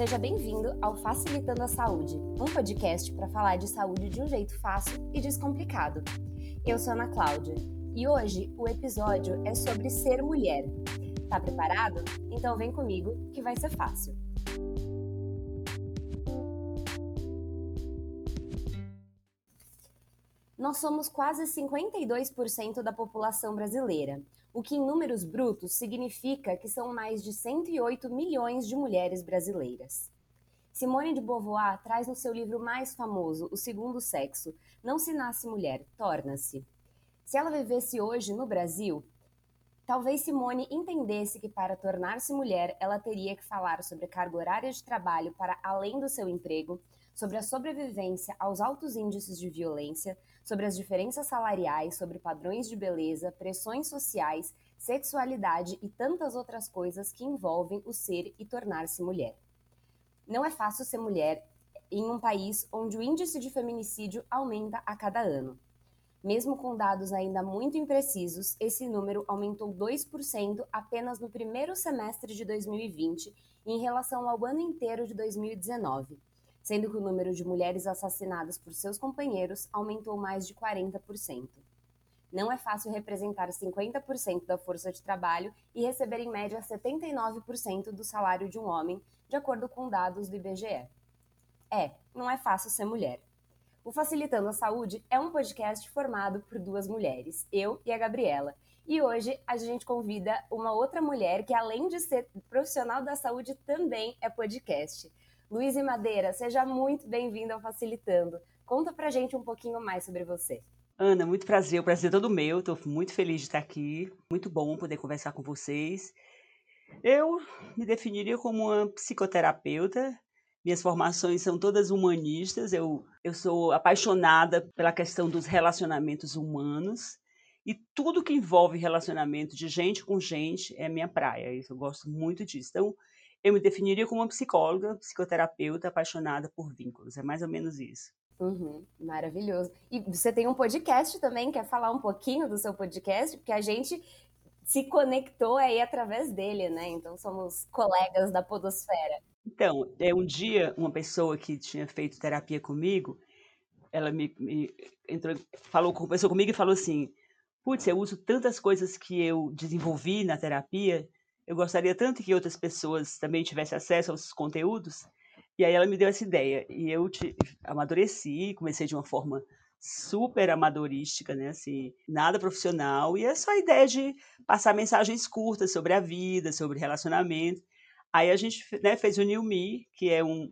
Seja bem-vindo ao Facilitando a Saúde, um podcast para falar de saúde de um jeito fácil e descomplicado. Eu sou Ana Cláudia e hoje o episódio é sobre ser mulher. Tá preparado? Então vem comigo que vai ser fácil. Nós somos quase 52% da população brasileira, o que em números brutos significa que são mais de 108 milhões de mulheres brasileiras. Simone de Beauvoir traz no seu livro mais famoso, O Segundo Sexo, Não se nasce mulher, torna-se. Se ela vivesse hoje no Brasil, talvez Simone entendesse que para tornar-se mulher, ela teria que falar sobre carga horária de trabalho para além do seu emprego, sobre a sobrevivência aos altos índices de violência, sobre as diferenças salariais, sobre padrões de beleza, pressões sociais, sexualidade e tantas outras coisas que envolvem o ser e tornar-se mulher. Não é fácil ser mulher em um país onde o índice de feminicídio aumenta a cada ano. Mesmo com dados ainda muito imprecisos, esse número aumentou 2% apenas no primeiro semestre de 2020 em relação ao ano inteiro de 2019 sendo que o número de mulheres assassinadas por seus companheiros aumentou mais de 40%. Não é fácil representar 50% da força de trabalho e receber em média 79% do salário de um homem, de acordo com dados do IBGE. É, não é fácil ser mulher. O Facilitando a Saúde é um podcast formado por duas mulheres, eu e a Gabriela. E hoje a gente convida uma outra mulher que, além de ser profissional da saúde, também é podcast. Luiz e Madeira, seja muito bem-vindo ao Facilitando. Conta pra gente um pouquinho mais sobre você. Ana, muito prazer, o prazer é todo meu. Estou muito feliz de estar aqui. Muito bom poder conversar com vocês. Eu me definiria como uma psicoterapeuta. Minhas formações são todas humanistas. Eu, eu sou apaixonada pela questão dos relacionamentos humanos. E tudo que envolve relacionamento de gente com gente é minha praia. Eu gosto muito disso. Então, eu me definiria como uma psicóloga, psicoterapeuta apaixonada por vínculos. É mais ou menos isso. Uhum, maravilhoso. E você tem um podcast também, quer falar um pouquinho do seu podcast? Porque a gente se conectou aí através dele, né? Então somos colegas da podosfera. Então, é um dia uma pessoa que tinha feito terapia comigo, ela me, me entrou, falou, conversou comigo e falou assim: "Putz, eu uso tantas coisas que eu desenvolvi na terapia eu gostaria tanto que outras pessoas também tivessem acesso aos conteúdos. E aí ela me deu essa ideia. E eu te, amadureci, comecei de uma forma super amadorística, né? Assim, nada profissional. E é só a ideia de passar mensagens curtas sobre a vida, sobre relacionamento. Aí a gente né, fez o New Me, que é um.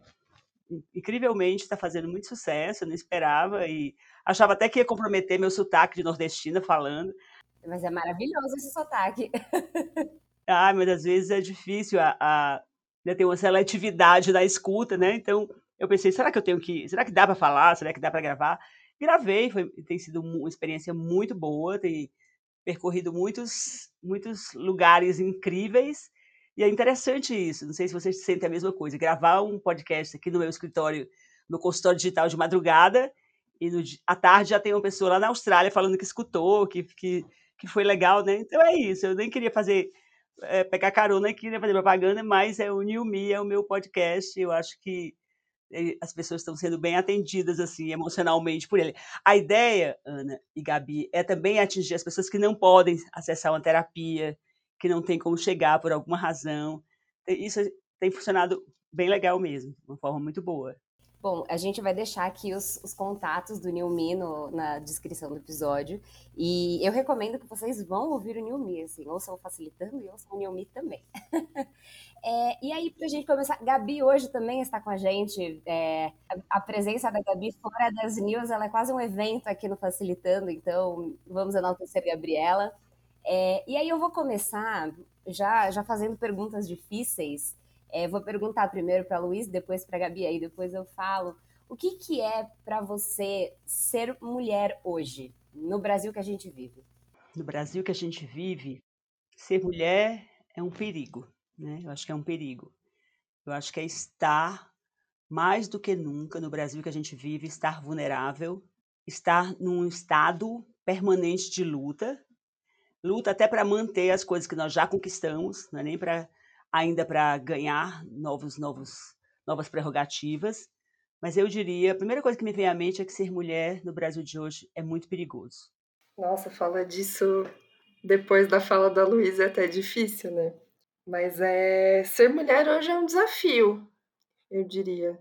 Incrivelmente está fazendo muito sucesso, eu não esperava. E achava até que ia comprometer meu sotaque de nordestina falando. Mas é maravilhoso esse sotaque. Ah, mas às vezes é difícil a, a né, ter uma seletividade na escuta, né? Então eu pensei, será que eu tenho que, será que dá para falar, será que dá para gravar? Gravei, foi, tem sido uma experiência muito boa, tem percorrido muitos, muitos lugares incríveis. E é interessante isso. Não sei se vocês sentem a mesma coisa. Gravar um podcast aqui no meu escritório, no consultório digital de madrugada, e no, à tarde já tem uma pessoa lá na Austrália falando que escutou, que, que, que foi legal, né? Então é isso. Eu nem queria fazer é, pegar carona aqui, né, fazer propaganda, mas é o New Me, é o meu podcast. Eu acho que eh, as pessoas estão sendo bem atendidas assim emocionalmente por ele. A ideia, Ana e Gabi, é também atingir as pessoas que não podem acessar uma terapia, que não tem como chegar por alguma razão. Isso tem funcionado bem legal mesmo, de uma forma muito boa. Bom, a gente vai deixar aqui os, os contatos do no, na descrição do episódio. E eu recomendo que vocês vão ouvir o Me, assim, ouçam facilitando e ouçam o Me também. é, e aí, pra gente começar, Gabi hoje também está com a gente. É, a, a, presença da Gabi fora das news, ela é quase um evento aqui no Facilitando, então vamos enaltecer a Gabriela. É, e aí eu vou começar já, já fazendo perguntas difíceis. É, vou perguntar primeiro para Luiz, depois para Gabi, aí depois eu falo. O que, que é para você ser mulher hoje, no Brasil que a gente vive? No Brasil que a gente vive, ser mulher é um perigo, né? Eu acho que é um perigo. Eu acho que é estar mais do que nunca no Brasil que a gente vive, estar vulnerável, estar num estado permanente de luta, luta até para manter as coisas que nós já conquistamos, não é nem para ainda para ganhar novos novos novas prerrogativas, mas eu diria, a primeira coisa que me vem à mente é que ser mulher no Brasil de hoje é muito perigoso. Nossa, fala disso depois da fala da Luísa é até difícil, né? Mas é ser mulher hoje é um desafio, eu diria.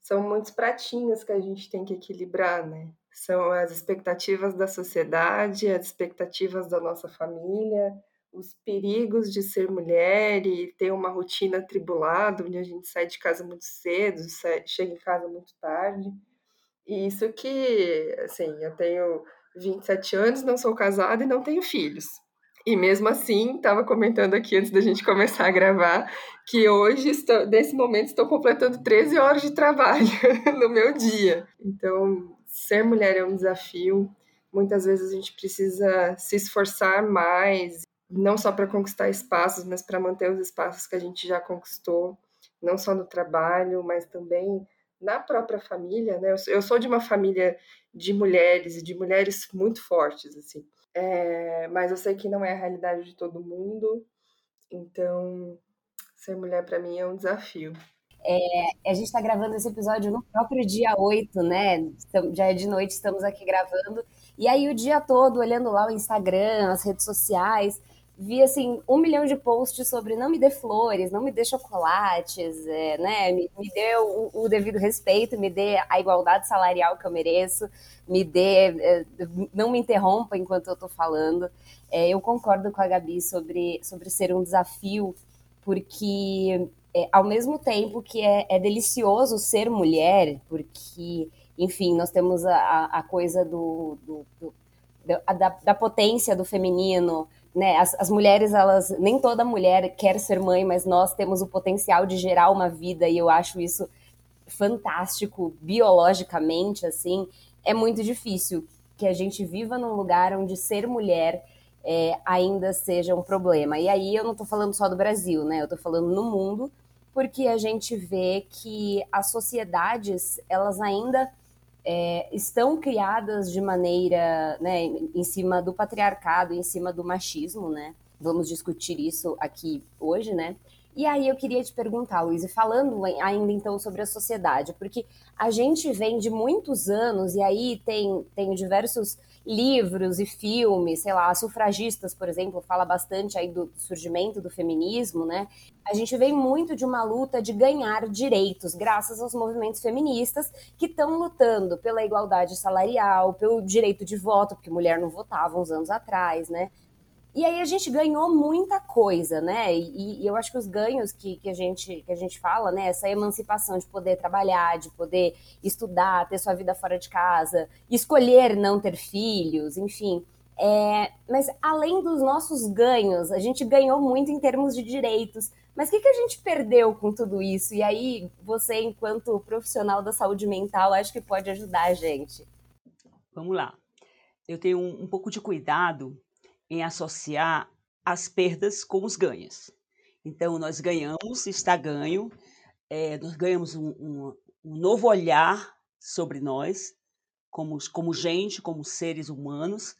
São muitos pratinhos que a gente tem que equilibrar, né? São as expectativas da sociedade, as expectativas da nossa família, os perigos de ser mulher e ter uma rotina atribulada, onde a gente sai de casa muito cedo, sai, chega em casa muito tarde. E isso que, assim, eu tenho 27 anos, não sou casada e não tenho filhos. E mesmo assim, estava comentando aqui antes da gente começar a gravar, que hoje, estou, nesse momento, estou completando 13 horas de trabalho no meu dia. Então, ser mulher é um desafio. Muitas vezes a gente precisa se esforçar mais, não só para conquistar espaços, mas para manter os espaços que a gente já conquistou, não só no trabalho, mas também na própria família, né? Eu sou de uma família de mulheres e de mulheres muito fortes, assim. É, mas eu sei que não é a realidade de todo mundo, então ser mulher para mim é um desafio. É, a gente está gravando esse episódio no próprio dia 8, né? Já é de noite, estamos aqui gravando. E aí, o dia todo, olhando lá o Instagram, as redes sociais, vi assim um milhão de posts sobre não me dê flores, não me dê chocolates, é, né? Me, me dê o, o, devido respeito, me dê a igualdade salarial que eu mereço, me dê, é, não me interrompa enquanto eu estou falando. É, eu concordo com a Gabi sobre, sobre ser um desafio, porque é, ao mesmo tempo que é, é, delicioso ser mulher, porque, enfim, nós temos a, a coisa do, do, do da, da potência do feminino, né, as, as, mulheres, elas, nem toda mulher quer ser mãe, mas nós temos o potencial de gerar uma vida e eu acho isso fantástico biologicamente, assim, é muito difícil que a gente viva num lugar onde ser mulher é, ainda seja um problema. E aí eu não estou falando só do Brasil, né? Eu estou falando no mundo, porque a gente vê que as sociedades elas ainda é, estão criadas de maneira, né, em cima do patriarcado, em cima do machismo, né? Vamos discutir isso aqui hoje, né? E aí eu queria te perguntar, Luiz, falando ainda então sobre a sociedade, porque a gente vem de muitos anos, e aí tem, tem diversos livros e filmes, sei lá, sufragistas, por exemplo, fala bastante aí do surgimento do feminismo, né? A gente vem muito de uma luta de ganhar direitos, graças aos movimentos feministas que estão lutando pela igualdade salarial, pelo direito de voto, porque mulher não votava uns anos atrás, né? E aí a gente ganhou muita coisa, né? E, e, eu acho que os ganhos que, que, a gente, que a gente fala, né? Essa emancipação de poder trabalhar, de poder estudar, ter sua vida fora de casa, escolher não ter filhos, enfim. É, mas além dos nossos ganhos, a gente ganhou muito em termos de direitos. Mas o que, que a gente perdeu com tudo isso? E aí, você, enquanto profissional da saúde mental, acho que pode ajudar a gente. Vamos lá. Eu tenho um, um pouco de cuidado em associar as perdas com os ganhos. Então, nós ganhamos, está ganho, é, nós ganhamos um, um, um, novo olhar sobre nós, como, como gente, como seres humanos,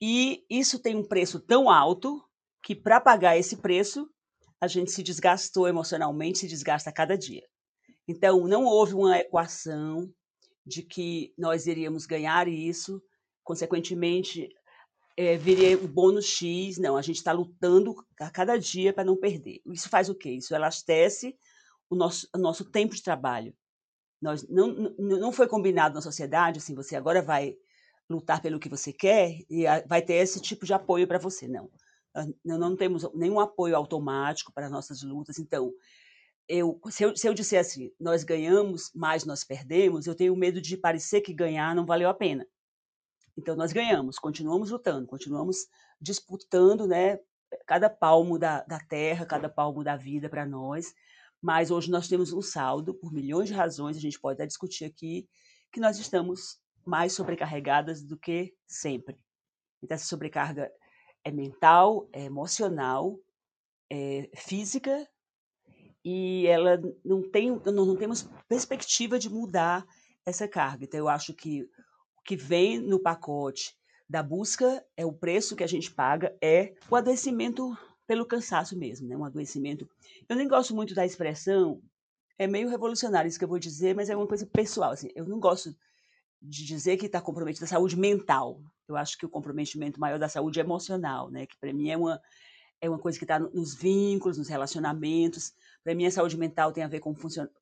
e isso tem um preço tão alto que, para pagar esse preço, a gente se desgastou emocionalmente, se desgasta a cada dia. Então, não houve uma equação de que nós iríamos ganhar isso, consequentemente, é, viria o bônus X. Não, a gente está lutando a cada dia para não perder. Isso faz o quê? Isso elastece o nosso, o nosso tempo de trabalho. Nós, não, não foi combinado na sociedade assim, você agora vai lutar pelo que você quer e vai ter esse tipo de apoio para você. Não. Não, não temos nenhum apoio automático para nossas lutas. Então, eu se, eu, se eu disser assim, nós ganhamos, mas nós perdemos, eu tenho medo de parecer que ganhar não valeu a pena. Então, nós ganhamos, continuamos lutando, continuamos disputando né, cada palmo da, da terra, cada palmo da vida para nós. Mas hoje nós temos um saldo, por milhões de razões, a gente pode até discutir aqui, que nós estamos mais sobrecarregadas do que sempre. Então, essa sobrecarga é mental, é emocional, é física, e ela não tem, não, não temos perspectiva de mudar essa carga. Então, eu acho que que vem no pacote da busca é o preço que a gente paga é o adoecimento pelo cansaço mesmo, né? Um adoecimento. Eu nem gosto muito da expressão é meio revolucionário isso que eu vou dizer, mas é uma coisa pessoal. Assim, eu não gosto de dizer que está comprometido a saúde mental. Eu acho que o comprometimento maior da saúde é emocional, né? Que para mim é uma é uma coisa que está nos vínculos, nos relacionamentos. Para mim, a saúde mental tem a ver com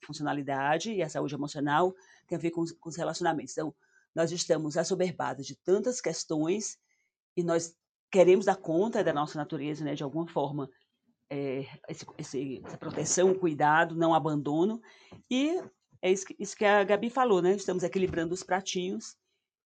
funcionalidade e a saúde emocional tem a ver com, com os relacionamentos. Então, nós estamos assoberbados de tantas questões e nós queremos dar conta da nossa natureza, né, de alguma forma, é, esse, esse, essa proteção, cuidado, não abandono. E é isso que, isso que a Gabi falou, né? Estamos equilibrando os pratinhos.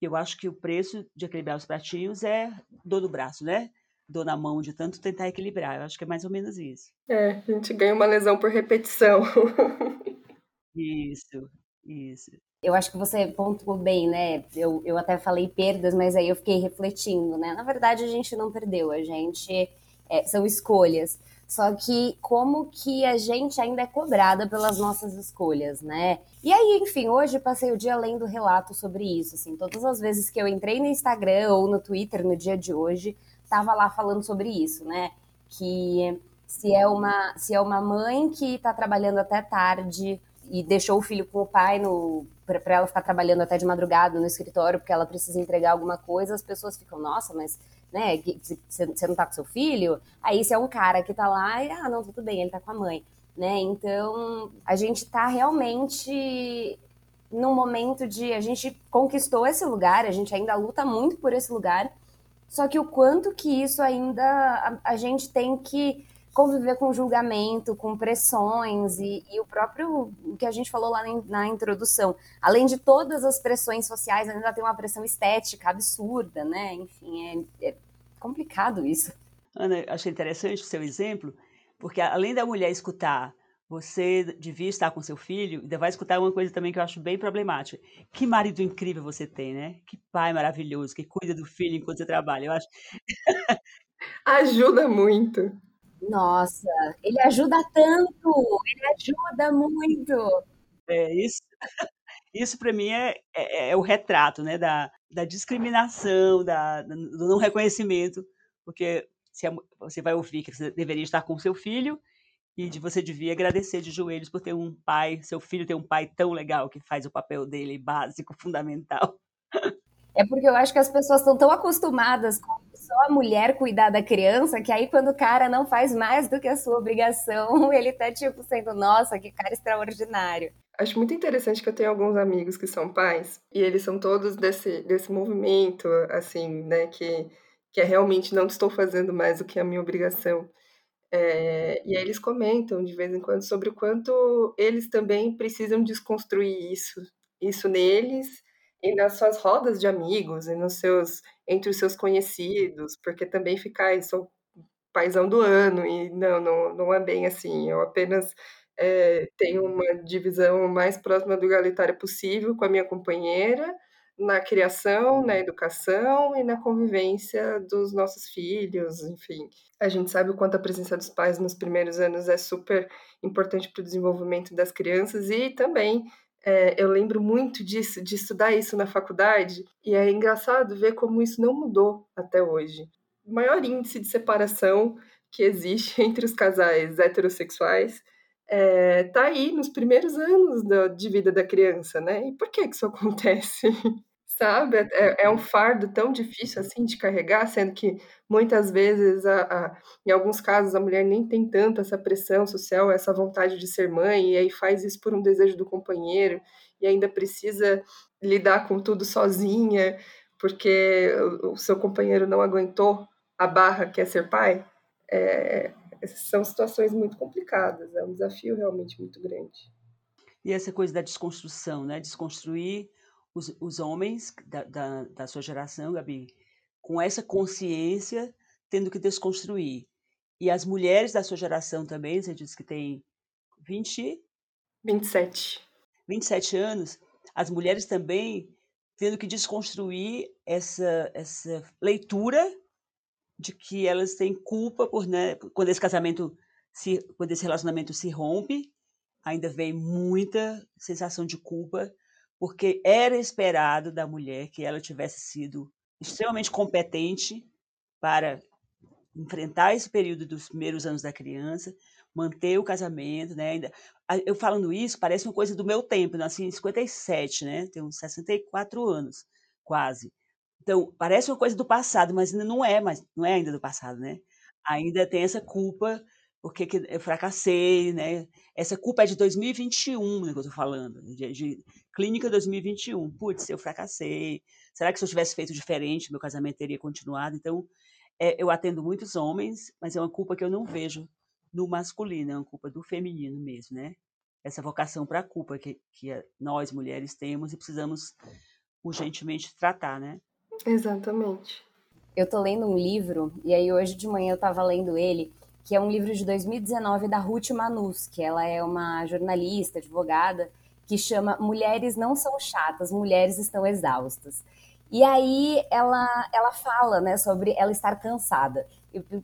Eu acho que o preço de equilibrar os pratinhos é dor do braço, né? Dor na mão de tanto tentar equilibrar. Eu acho que é mais ou menos isso. É, a gente ganha uma lesão por repetição. isso, isso. Eu acho que você pontuou bem, né? Eu, eu até falei perdas, mas aí eu fiquei refletindo, né? Na verdade, a gente não perdeu, a gente. É, são escolhas. Só que como que a gente ainda é cobrada pelas nossas escolhas, né? E aí, enfim, hoje passei o dia lendo relato sobre isso, assim, todas as vezes que eu entrei no Instagram ou no Twitter no dia de hoje, tava lá falando sobre isso, né? Que se é uma, se é uma mãe que está trabalhando até tarde e deixou o filho com o pai no para ela ficar trabalhando até de madrugada no escritório porque ela precisa entregar alguma coisa, as pessoas ficam, nossa, mas né, você não tá com seu filho? Aí se é um cara que tá lá e, ah, não, tudo bem, ele tá com a mãe, né? Então, a gente tá realmente num momento de a gente conquistou esse lugar, a gente ainda luta muito por esse lugar, só que o quanto que isso ainda a, a gente tem que conviver com julgamento, com pressões e, e o próprio o que a gente falou lá na, na, introdução. Além de todas as pressões sociais, ainda tem uma pressão estética absurda, né? Enfim, é, é complicado isso. Ana, achei interessante o seu exemplo, porque além da mulher escutar você devia estar com seu filho, ainda vai escutar uma coisa também que eu acho bem problemática. Que marido incrível você tem, né? Que pai maravilhoso, que cuida do filho enquanto você trabalha. Eu acho. Ajuda muito. Nossa, ele ajuda tanto, ele ajuda muito. É isso. Isso para mim é, é, é, o retrato, né, da, da discriminação, da, do não reconhecimento, porque se você vai ouvir que você deveria estar com seu filho e de você devia agradecer de joelhos por ter um pai, seu filho ter um pai tão legal que faz o papel dele básico, fundamental. É porque eu acho que as pessoas estão tão acostumadas com só a mulher cuidar da criança, que aí quando o cara não faz mais do que a sua obrigação, ele tá tipo sendo, nossa, que cara extraordinário. Acho muito interessante que eu tenho alguns amigos que são pais, e eles são todos desse, desse movimento, assim, né, que, que é realmente não estou fazendo mais do que a minha obrigação. É, e aí eles comentam de vez em quando sobre o quanto eles também precisam desconstruir isso, isso neles e nas suas rodas de amigos e nos seus entre os seus conhecidos, porque também ficar ah, sou paizão do ano e não, não, não é bem assim. Eu apenas é, tenho uma divisão mais próxima do igualitário possível com a minha companheira na criação, na educação e na convivência dos nossos filhos, enfim. A gente sabe o quanto a presença dos pais nos primeiros anos é super importante para o desenvolvimento das crianças e também é, eu lembro muito disso, de estudar isso na faculdade, e é engraçado ver como isso não mudou até hoje. O maior índice de separação que existe entre os casais heterossexuais é, tá aí nos primeiros anos de vida da criança, né? E por que, que isso acontece? Sabe? É, é, um fardo tão difícil assim de carregar, sendo que muitas vezes, a, a, em alguns casos, a mulher nem tem tanto essa pressão social, essa vontade de ser mãe, e aí faz isso por um desejo do companheiro, e ainda precisa lidar com tudo sozinha, porque o, o seu companheiro não aguentou a barra que é ser pai. É, são situações muito complicadas, é um desafio realmente muito grande. E essa coisa da desconstrução, né? Desconstruir os, os homens da, da, da sua geração, Gabi, com essa consciência, tendo que desconstruir. E as mulheres da sua geração também, você disse que tem 20... 27. 27 anos, as mulheres também tendo que desconstruir essa, essa leitura de que elas têm culpa por né, quando esse casamento se quando esse relacionamento se rompe ainda vem muita sensação de culpa porque era esperado da mulher que ela tivesse sido extremamente competente para enfrentar esse período dos primeiros anos da criança, manter o casamento, né? Ainda, eu falando isso, parece uma coisa do meu tempo, eu nasci em 57, né? Tenho 64 anos, quase. Então, parece uma coisa do passado, mas ainda não é, mas não é ainda do passado, né? Ainda tem essa culpa porque eu fracassei, né? Essa culpa é de 2021, né, que eu tô falando, de, de clínica 2021. Putz, eu fracassei. Será que se eu tivesse feito diferente, meu casamento teria continuado? Então, é, eu atendo muitos homens, mas é uma culpa que eu não vejo no masculino, é uma culpa do feminino mesmo, né? Essa vocação para a culpa que, que nós mulheres temos e precisamos urgentemente tratar, né? Exatamente. Eu tô lendo um livro, e aí hoje de manhã eu estava lendo ele, que é um livro de 2019 da Ruth Manus, que ela é uma jornalista, advogada, que chama Mulheres Não São Chatas, Mulheres Estão Exaustas. E aí ela, ela fala né, sobre ela estar cansada,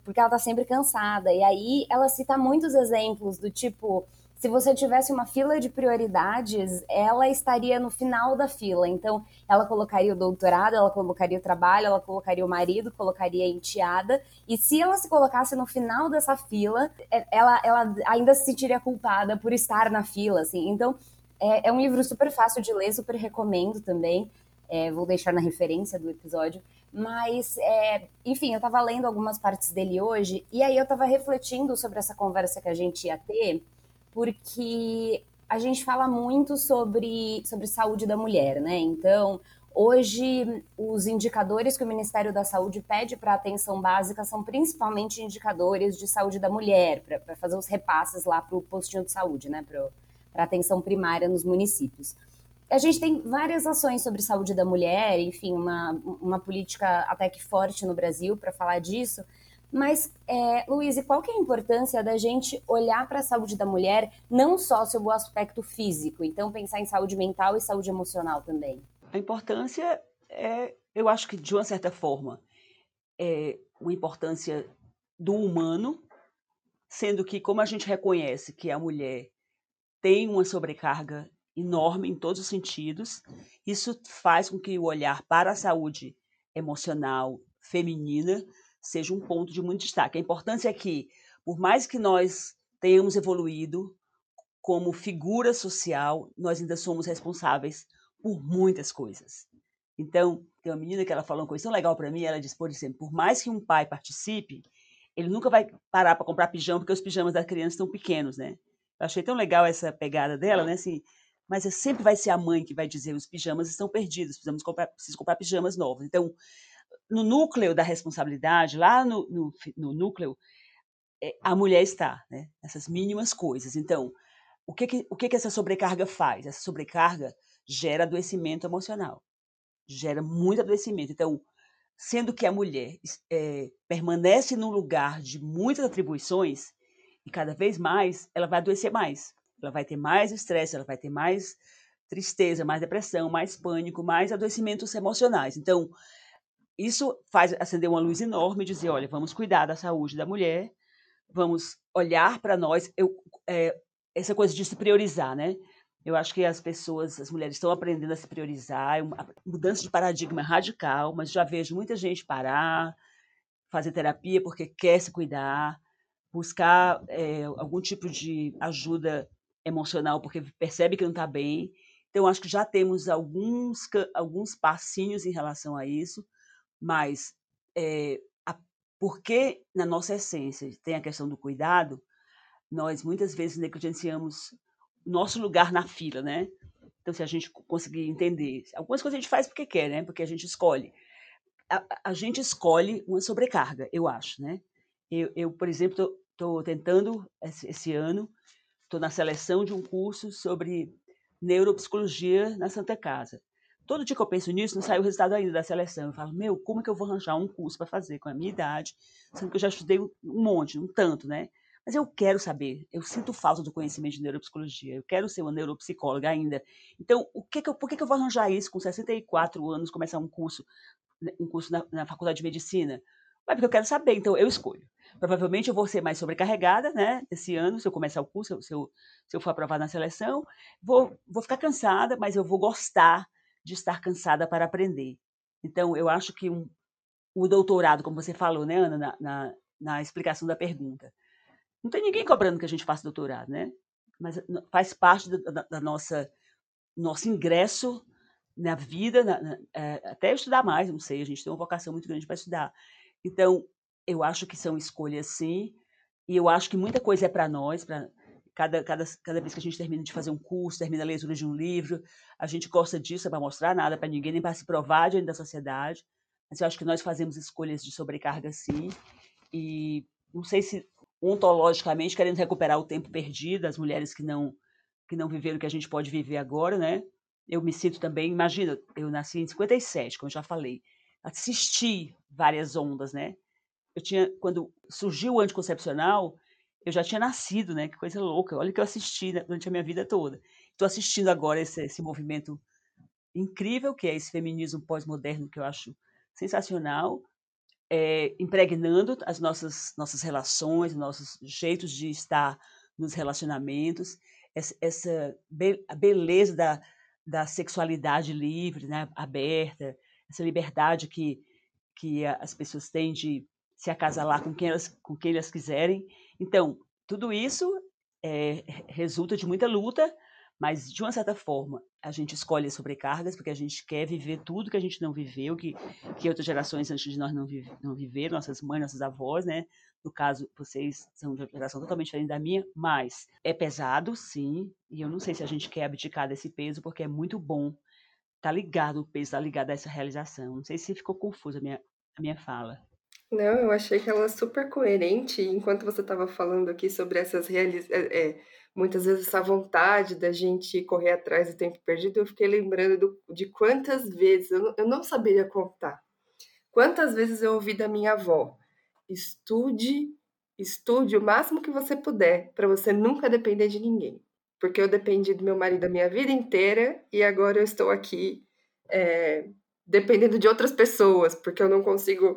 porque ela está sempre cansada. E aí ela cita muitos exemplos do tipo se você tivesse uma fila de prioridades, ela estaria no final da fila. Então, ela colocaria o doutorado, ela colocaria o trabalho, ela colocaria o marido, colocaria a enteada. E se ela se colocasse no final dessa fila, é, ela, ela ainda se sentiria culpada por estar na fila, assim. Então, é, é um livro super fácil de ler, super recomendo também. É, vou deixar na referência do episódio. Mas, é, enfim, eu estava lendo algumas partes dele hoje, e aí eu estava refletindo sobre essa conversa que a gente ia ter porque a gente fala muito sobre, sobre saúde da mulher, né? Então, hoje, os indicadores que o Ministério da Saúde pede para atenção básica são principalmente indicadores de saúde da mulher, para fazer os repasses lá para o postinho de saúde, né? Para atenção primária nos municípios. A gente tem várias ações sobre saúde da mulher, enfim, uma, uma política até que forte no Brasil para falar disso, mas, é, Luiz, qual que é a importância da gente olhar para a saúde da mulher, não só sob o aspecto físico, então pensar em saúde mental e saúde emocional também? A importância é, eu acho que de uma certa forma, é uma importância do humano, sendo que como a gente reconhece que a mulher tem uma sobrecarga enorme em todos os sentidos, isso faz com que o olhar para a saúde emocional feminina seja um ponto de muito destaque. A importância é que, por mais que nós tenhamos evoluído como figura social, nós ainda somos responsáveis por muitas coisas. Então, tem uma menina que ela falou uma coisa tão legal para mim, ela disse, por exemplo, por mais que um pai participe, ele nunca vai parar para comprar pijama, porque os pijamas da criança estão pequenos, né? Eu achei tão legal essa pegada dela, né? Assim, mas é sempre vai ser a mãe que vai dizer os pijamas estão perdidos, precisamos comprar, preciso comprar pijamas novos. Então, no núcleo da responsabilidade, lá no, no, no núcleo, é, a mulher está, né? Essas mínimas coisas. Então, o que que, o que que essa sobrecarga faz? Essa sobrecarga gera adoecimento emocional, gera muito adoecimento. Então, sendo que a mulher é, permanece num lugar de muitas atribuições, e cada vez mais ela vai adoecer mais. Ela vai ter mais estresse, ela vai ter mais tristeza, mais depressão, mais pânico, mais adoecimentos emocionais. Então, isso faz acender uma luz enorme e dizer, olha, vamos cuidar da saúde da mulher, vamos olhar para nós, eu, é, essa coisa de se priorizar, né? Eu acho que as pessoas, as mulheres estão aprendendo a se priorizar, é uma mudança de paradigma radical, mas já vejo muita gente parar, fazer terapia porque quer se cuidar, buscar é, algum tipo de ajuda emocional porque percebe que não está bem. Então, acho que já temos alguns, alguns passinhos em relação a isso, mas é, a, porque na nossa essência tem a questão do cuidado, nós muitas vezes negligenciamos nosso lugar na fila, né? Então, se a gente conseguir entender, algumas coisas a gente faz porque quer, né? Porque a gente escolhe. A, a gente escolhe uma sobrecarga, eu acho, né? Eu, eu por exemplo, estou tentando esse, ano, estou na seleção de um curso sobre neuropsicologia na Santa Casa. Todo dia que eu penso nisso, não saiu o resultado ainda da seleção. Eu falo, meu, como é que eu vou arranjar um curso para fazer com a minha idade? Sendo que eu já estudei um monte, um tanto, né? Mas eu quero saber, eu sinto falta do conhecimento de neuropsicologia, eu quero ser uma neuropsicóloga ainda. Então, o que que eu, por que, que eu vou arranjar isso com 64 anos, começar um curso, né, um curso na, na faculdade de medicina? Mas porque eu quero saber, então eu escolho. Provavelmente eu vou ser mais sobrecarregada, né? Esse ano, se eu começar o curso, se eu, se eu for aprovada na seleção, vou, vou ficar cansada, mas eu vou gostar de estar cansada para aprender. Então, eu acho que um, o doutorado, como você falou, né, Ana, na, na, na explicação da pergunta, Não tem ninguém cobrando que a gente faça doutorado, né? Mas faz parte da, da, da nossa nosso ingresso na vida, na, na, é, até estudar mais, não sei, a gente tem uma vocação muito grande para estudar. Então, eu acho que são escolhas sim, e eu acho que muita coisa é para nós, para cada, cada, cada vez que a gente termina de fazer um curso, termina a leitura de um livro, a gente gosta disso, é para mostrar nada para ninguém, nem para se provar diante da sociedade. Mas eu acho que nós fazemos escolhas de sobrecarga sim, e não sei se ontologicamente querendo recuperar o tempo perdido, as mulheres que não que não viveram o que a gente pode viver agora, né? Eu me sinto também, imagina, eu nasci em 57, como eu já falei, assisti várias ondas, né? Eu tinha quando surgiu o anticoncepcional, eu já tinha nascido, né? Que coisa louca. Olha que eu assisti né, durante a minha vida toda. Estou assistindo agora esse, esse movimento incrível que é esse feminismo pós-moderno que eu acho sensacional é, impregnando as nossas, nossas relações, nossos jeitos de estar nos relacionamentos, essa, essa be a beleza da, da sexualidade livre, né, aberta, essa liberdade que, que as pessoas têm de se acasalar com quem elas, com quem elas quiserem. Então, tudo isso é, resulta de muita luta, mas, de uma certa forma, a gente escolhe as sobrecargas porque a gente quer viver tudo que a gente não viveu, que, que outras gerações antes de nós não, vive, não viveram, nossas mães, nossas avós, né? No caso, vocês são de uma geração totalmente diferente da minha, mas é pesado, sim, e eu não sei se a gente quer abdicar desse peso, porque é muito bom tá ligado, o peso tá ligado a essa realização. Não sei se ficou confusa a minha, a minha fala. Não, eu achei que ela é super coerente. Enquanto você estava falando aqui sobre essas realizações, é, é muitas vezes essa vontade da gente correr atrás do tempo perdido, eu fiquei lembrando do, de quantas vezes, eu não, eu não saberia contar, quantas vezes eu ouvi da minha avó: estude, estude o máximo que você puder, para você nunca depender de ninguém. Porque eu dependi do meu marido a minha vida inteira e agora eu estou aqui é, dependendo de outras pessoas, porque eu não consigo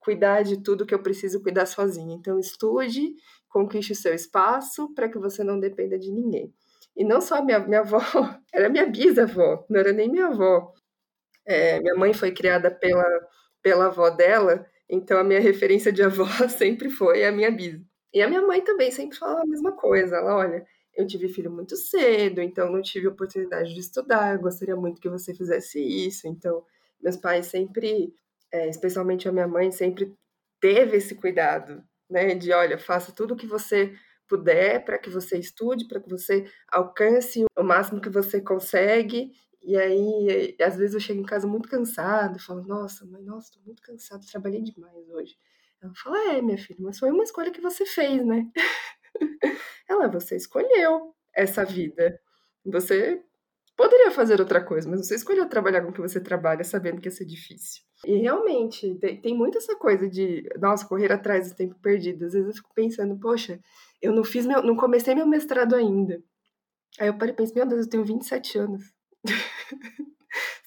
cuidar de tudo que eu preciso cuidar sozinha. Então, estude conquiste o seu espaço para que você não dependa de ninguém. E não só minha, minha avó, era minha bisavó, não era nem minha avó. É, minha mãe foi criada pela, pela avó dela, então a minha referência de avó sempre foi a minha bisa. E a minha mãe também sempre falava a mesma coisa. Ela, olha, eu tive filho muito cedo, então não tive oportunidade de estudar, eu gostaria muito que você fizesse isso. Então, meus pais sempre, é, especialmente a minha mãe, sempre teve esse cuidado né? De olha, faça tudo o que você puder para que você estude, para que você alcance o máximo que você consegue. E aí, às vezes eu chego em casa muito cansado, falo, nossa, mãe, nossa, tô muito cansado, trabalhei demais hoje. Ela fala, é, minha filha, mas foi uma escolha que você fez, né? Ela, você escolheu essa vida. Você poderia fazer outra coisa, mas você escolheu trabalhar com o que você trabalha, sabendo que ia ser difícil. E realmente, tem, tem muito essa coisa de, nossa, correr atrás do tempo perdido. Às vezes eu fico pensando, poxa, eu não fiz meu, não comecei meu mestrado ainda. Aí eu parei e penso, meu Deus, eu tenho 27 anos.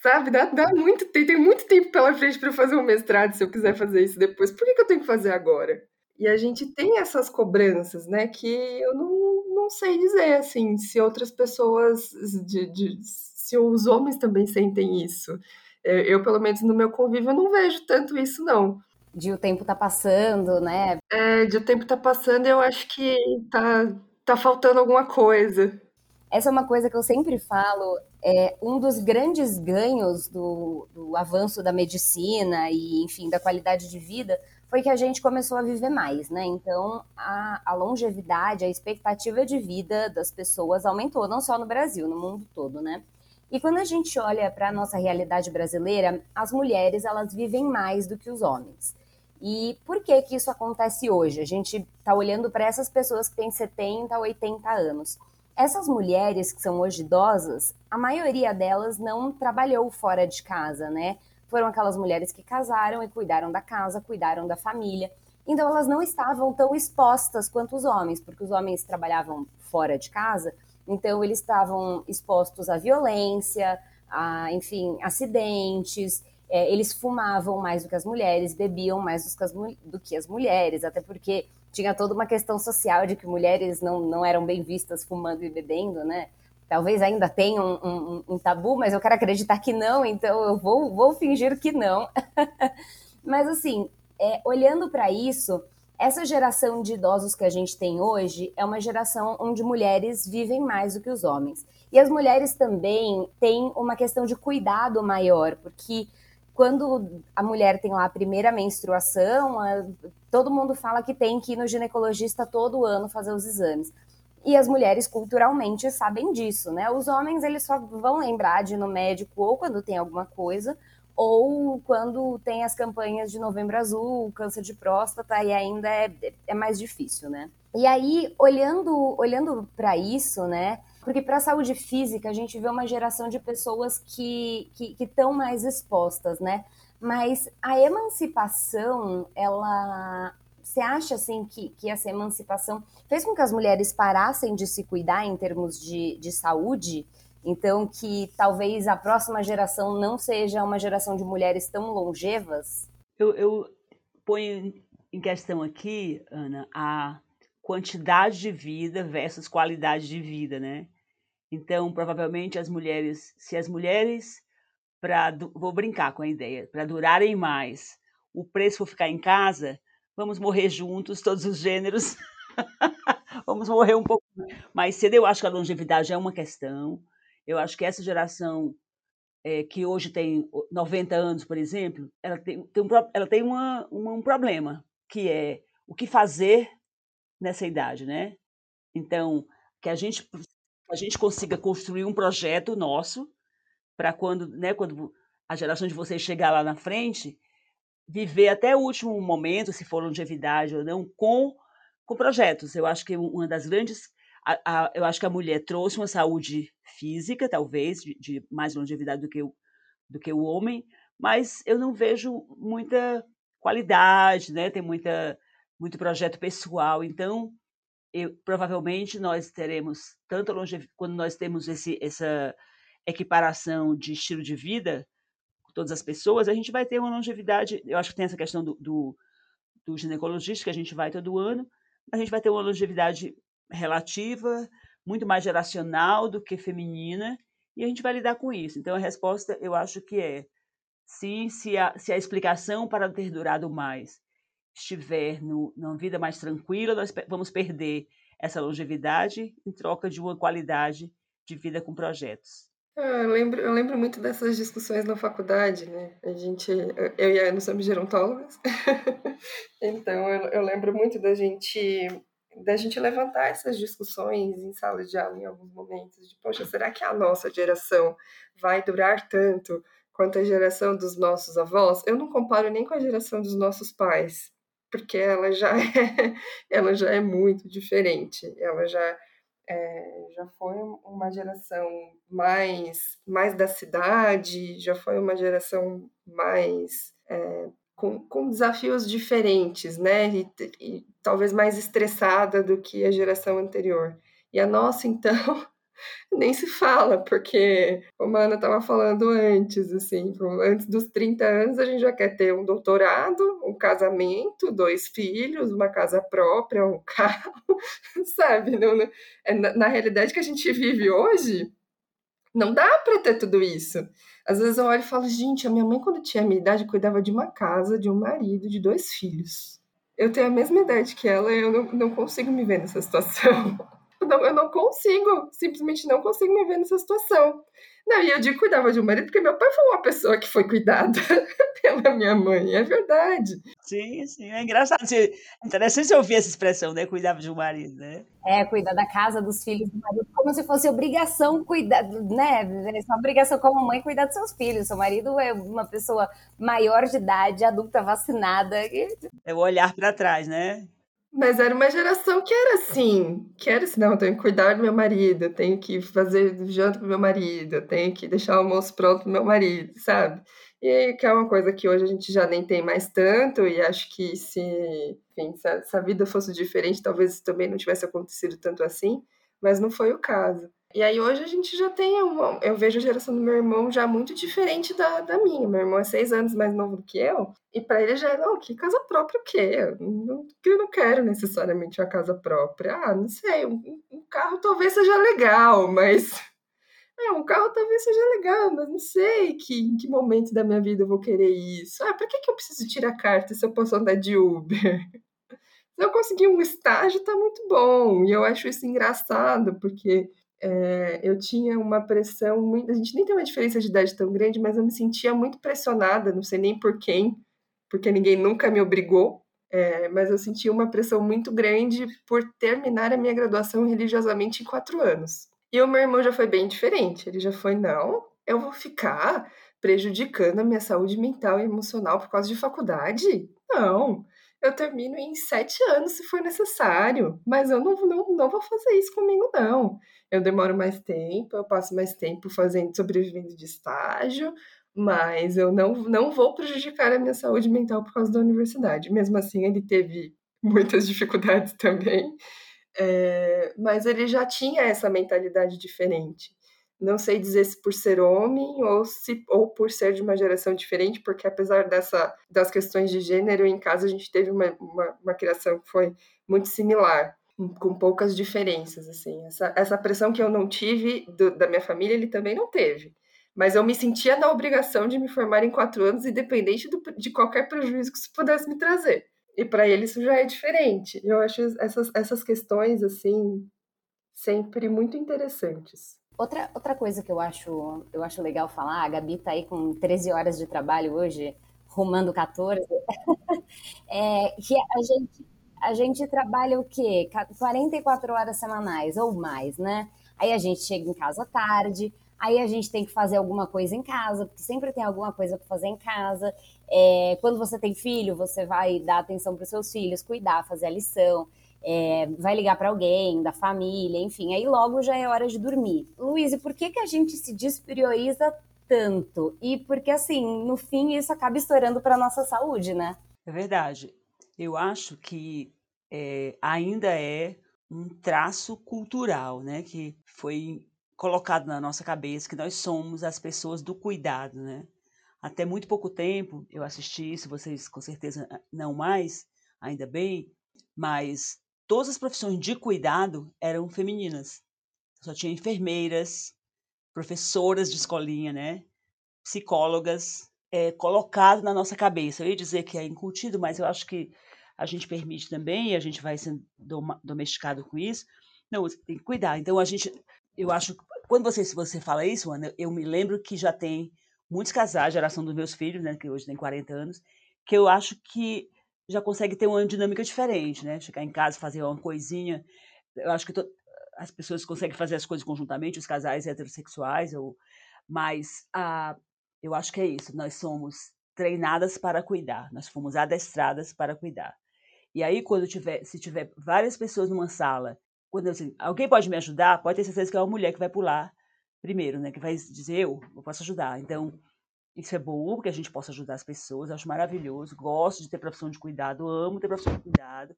Sabe, dá, dá muito tempo, tem muito tempo pela frente para fazer um mestrado se eu quiser fazer isso depois. Por que, que eu tenho que fazer agora? E a gente tem essas cobranças, né, que eu não, não sei dizer, assim, se outras pessoas, de, de, se os homens também sentem isso. Eu, pelo menos no meu convívio, não vejo tanto isso, não. De o tempo tá passando, né? É, de o tempo tá passando, eu acho que tá, tá faltando alguma coisa. Essa é uma coisa que eu sempre falo, é um dos grandes ganhos do, do avanço da medicina e, enfim, da qualidade de vida foi que a gente começou a viver mais, né? Então, a, a, longevidade, a expectativa de vida das pessoas aumentou, não só no Brasil, no mundo todo, né? E quando a gente olha para a nossa realidade brasileira, as mulheres elas vivem mais do que os homens. E por que que isso acontece hoje? A gente está olhando para essas pessoas que têm 70, 80 anos. Essas mulheres que são hoje idosas, a maioria delas não trabalhou fora de casa, né? Foram aquelas mulheres que casaram e cuidaram da casa, cuidaram da família. Então elas não estavam tão expostas quanto os homens, porque os homens trabalhavam fora de casa então, eles estavam expostos à violência, a, enfim, acidentes. É, eles fumavam mais do que as mulheres, bebiam mais do que, as, mulheres, até porque tinha toda uma questão social de que mulheres não, não eram bem vistas fumando e bebendo, né? Talvez ainda tenha um, um, um tabu, mas eu quero acreditar que não, então eu vou, vou fingir que não. mas, assim, é, olhando para isso, essa geração de idosos que a gente tem hoje é uma geração onde mulheres vivem mais do que os homens. E as mulheres também têm uma questão de cuidado maior, porque quando a mulher tem lá a primeira menstruação, todo mundo fala que tem que ir no ginecologista todo ano fazer os exames. E as mulheres culturalmente sabem disso, né? Os homens eles só vão lembrar de ir no médico ou quando tem alguma coisa, ou quando tem as campanhas de Novembro Azul, câncer de próstata, e ainda é, é mais difícil, né? E aí, olhando, olhando para isso, né? Porque para a saúde física, a gente vê uma geração de pessoas que estão mais expostas, né? Mas a emancipação, ela. Você acha assim que, que essa emancipação fez com que as mulheres parassem de se cuidar em termos de, de saúde? Então, que talvez a próxima geração não seja uma geração de mulheres tão longevas? Eu, eu ponho em questão aqui, Ana, a quantidade de vida versus qualidade de vida, né? Então, provavelmente as mulheres, se as mulheres para vou brincar com a ideia, para durarem mais, o preço for ficar em casa, vamos morrer juntos, todos os gêneros. vamos morrer um pouco mais cedo. Eu acho que a longevidade é uma questão. Eu acho que essa geração é, que hoje tem 90 anos, por exemplo, ela tem, tem, um, ela tem uma, uma, um problema, que é o que fazer nessa idade, né? Então, que a gente, a gente consiga construir um projeto nosso para quando, né, quando a geração de vocês chegar lá na frente, viver até o último momento, se for longevidade ou não, com, com projetos. Eu acho que uma das grandes a, a, eu acho que a mulher trouxe uma saúde física, talvez, de, de, mais longevidade do que, o, do que o homem, mas eu não vejo muita qualidade, né? Tem muita, muito projeto pessoal. Então, eu, provavelmente nós teremos, tanto longe, quando nós temos esse, essa equiparação de estilo de vida com todas as pessoas, a gente vai ter uma longevidade. Eu acho que tem essa questão do, do, do ginecologista, que a gente vai todo ano, a gente vai ter uma longevidade relativa, muito mais geracional do que feminina, e a gente vai lidar com isso. Então, a resposta, eu acho que é sim, se a, se a explicação para ter durado mais estiver no, numa vida mais tranquila, nós vamos perder essa longevidade em troca de uma qualidade de vida com projetos. Ah, eu, lembro, eu lembro muito dessas discussões na faculdade, né? A gente, eu e a Ana somos gerontólogas, então eu, eu lembro muito da gente da gente levantar essas discussões em sala de aula em alguns momentos, de, poxa, será que a nossa geração vai durar tanto quanto a geração dos nossos avós? Eu não comparo nem com a geração dos nossos pais, porque ela já é, ela já é muito diferente, ela já é, já foi uma geração mais, mais da cidade, já foi uma geração mais é, com, com desafios diferentes, né? E, e, talvez mais estressada do que a geração anterior. E a nossa, então, nem se fala, porque, como a Ana estava falando antes, assim, antes dos 30 anos, a gente já quer ter um doutorado, um casamento, dois filhos, uma casa própria, um carro, sabe? Não, não, é na, na realidade que a gente vive hoje, não dá para ter tudo isso. Às vezes eu olho e falo, gente, a minha mãe, quando tinha a minha idade, cuidava de uma casa, de um marido, de dois filhos. Eu tenho a mesma idade que ela e eu não, não consigo me ver nessa situação. Eu não, eu não consigo, simplesmente não consigo me ver nessa situação. Não, e eu digo cuidava de um marido porque meu pai foi uma pessoa que foi cuidada pela minha mãe, é verdade. Sim, sim, é engraçado. É interessante você ouvir essa expressão, né? Cuidava de um marido, né? É, cuidar da casa, dos filhos do marido, como se fosse obrigação cuidar, né? É sua obrigação como mãe cuidar dos seus filhos. Seu marido é uma pessoa maior de idade, adulta, vacinada. É o olhar para trás, né? Mas era uma geração que era assim, que era assim, não, eu tenho que cuidar do meu marido, eu tenho que fazer janta pro meu marido, eu tenho que deixar o almoço pronto pro meu marido, sabe? E que é uma coisa que hoje a gente já nem tem mais tanto, e acho que se, enfim, se a, se a vida fosse diferente, talvez também não tivesse acontecido tanto assim, mas não foi o caso. E aí hoje a gente já tem uma, eu vejo a geração do meu irmão já muito diferente da, da minha. Meu irmão é seis anos mais novo do que eu, e para ele já é, não, que casa própria o quê? Eu não, eu não quero necessariamente uma casa própria. Ah, não sei, um, um carro talvez seja legal, mas é, um carro talvez seja legal, mas não sei que, em que momento da minha vida eu vou querer isso. Ah, para que, que eu preciso tirar carta se eu posso andar de Uber? Não conseguir um estágio está muito bom. E eu acho isso engraçado, porque é, eu tinha uma pressão muito. A gente nem tem uma diferença de idade tão grande, mas eu me sentia muito pressionada, não sei nem por quem, porque ninguém nunca me obrigou. É, mas eu sentia uma pressão muito grande por terminar a minha graduação religiosamente em quatro anos. E o meu irmão já foi bem diferente. Ele já foi, não, eu vou ficar prejudicando a minha saúde mental e emocional por causa de faculdade? Não, eu termino em sete anos se for necessário, mas eu não, não, não vou fazer isso comigo, não. Eu demoro mais tempo, eu passo mais tempo fazendo, sobrevivendo de estágio, mas eu não, não vou prejudicar a minha saúde mental por causa da universidade. Mesmo assim, ele teve muitas dificuldades também, é, mas ele já tinha essa mentalidade diferente. Não sei dizer se por ser homem ou se ou por ser de uma geração diferente, porque apesar dessa das questões de gênero em casa a gente teve uma, uma, uma criação que foi muito similar, com poucas diferenças assim. Essa, essa pressão que eu não tive do, da minha família ele também não teve mas eu me sentia na obrigação de me formar em quatro anos, independente do, de qualquer prejuízo que isso pudesse me trazer. E para ele isso já é diferente. Eu acho essas, essas questões, assim, sempre muito interessantes. Outra, outra coisa que eu acho, eu acho legal falar, a Gabi tá aí com 13 horas de trabalho hoje, rumando 14, é que a gente, a gente trabalha o quê? 44 horas semanais ou mais, né? Aí a gente chega em casa tarde, Aí a gente tem que fazer alguma coisa em casa, porque sempre tem alguma coisa para fazer em casa. É, quando você tem filho, você vai dar atenção para os seus filhos, cuidar, fazer a lição, é, vai ligar para alguém da família, enfim. Aí logo já é hora de dormir. Luiz, e por que, que a gente se desprioriza tanto? E porque, assim, no fim, isso acaba estourando para nossa saúde, né? É verdade. Eu acho que é, ainda é um traço cultural, né? Que foi colocado na nossa cabeça que nós somos as pessoas do cuidado, né? Até muito pouco tempo eu assisti isso, vocês com certeza não mais, ainda bem, mas todas as profissões de cuidado eram femininas. Só tinha enfermeiras, professoras de escolinha, né? Psicólogas, é, colocado na nossa cabeça. Eu ia dizer que é incutido, mas eu acho que a gente permite também, e a gente vai sendo domesticado com isso. Não, tem que cuidar. Então a gente, eu acho quando você, se você fala isso, Ana, eu me lembro que já tem muitos casais, geração dos meus filhos, né, que hoje tem 40 anos, que eu acho que já consegue ter uma dinâmica diferente, né? Chegar em casa, fazer uma coisinha. Eu acho que as pessoas conseguem fazer as coisas conjuntamente, os casais heterossexuais, ou, mas ah, eu acho que é isso. Nós somos treinadas para cuidar, nós fomos adestradas para cuidar. E aí, quando tiver, se tiver várias pessoas numa sala quando eu, assim, alguém pode me ajudar, pode ter certeza que é uma mulher que vai pular primeiro, né? Que vai dizer, eu, eu posso ajudar. Então, isso é bom, porque a gente possa ajudar as pessoas, acho maravilhoso, gosto de ter profissão de cuidado, amo ter profissão de cuidado,